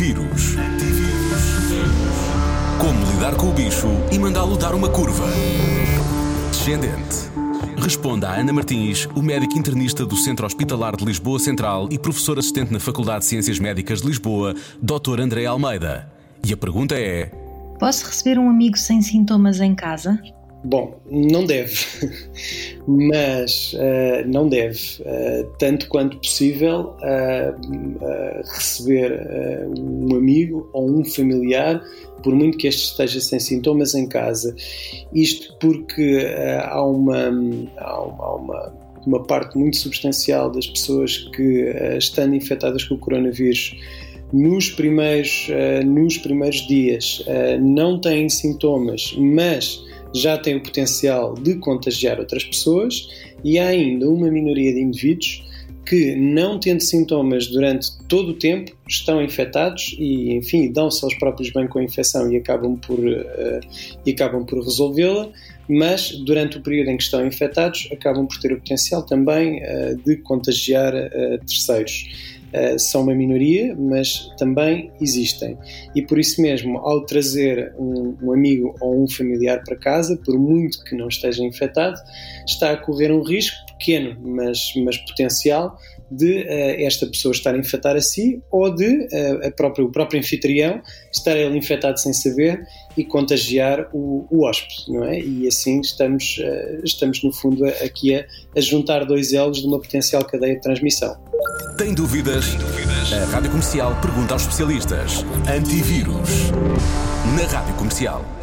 Antivírus. Como lidar com o bicho e mandá-lo dar uma curva. Descendente. Responda a Ana Martins, o médico internista do Centro Hospitalar de Lisboa Central e professor assistente na Faculdade de Ciências Médicas de Lisboa, Dr. André Almeida. E a pergunta é: Posso receber um amigo sem sintomas em casa? Bom, não deve, mas uh, não deve, uh, tanto quanto possível, uh, receber um amigo ou um familiar, por muito que este esteja sem sintomas em casa. Isto porque há, uma, há uma, há uma, uma parte muito substancial das pessoas que, estando infectadas com o coronavírus, nos primeiros, nos primeiros dias não têm sintomas, mas já tem o potencial de contagiar outras pessoas e há ainda uma minoria de indivíduos que, não tendo sintomas durante todo o tempo, estão infectados e, enfim, dão-se aos próprios bem com a infecção e acabam por, uh, e acabam por resolvê-la, mas durante o período em que estão infectados, acabam por ter o potencial também uh, de contagiar uh, terceiros. Uh, são uma minoria, mas também existem. E por isso mesmo, ao trazer um, um, amigo ou um familiar para casa, por muito que não esteja infectado, está a correr um risco pequeno, mas, mas potencial, de uh, esta pessoa estar a infectar a si ou de uh, a própria, o próprio anfitrião estar ele infectado sem saber e contagiar o, o hóspede, não é? E assim estamos, uh, estamos no fundo, aqui a, a juntar dois elos de uma potencial cadeia de transmissão. Tem dúvidas? A Rádio Comercial pergunta aos especialistas. Antivírus. Na Rádio Comercial.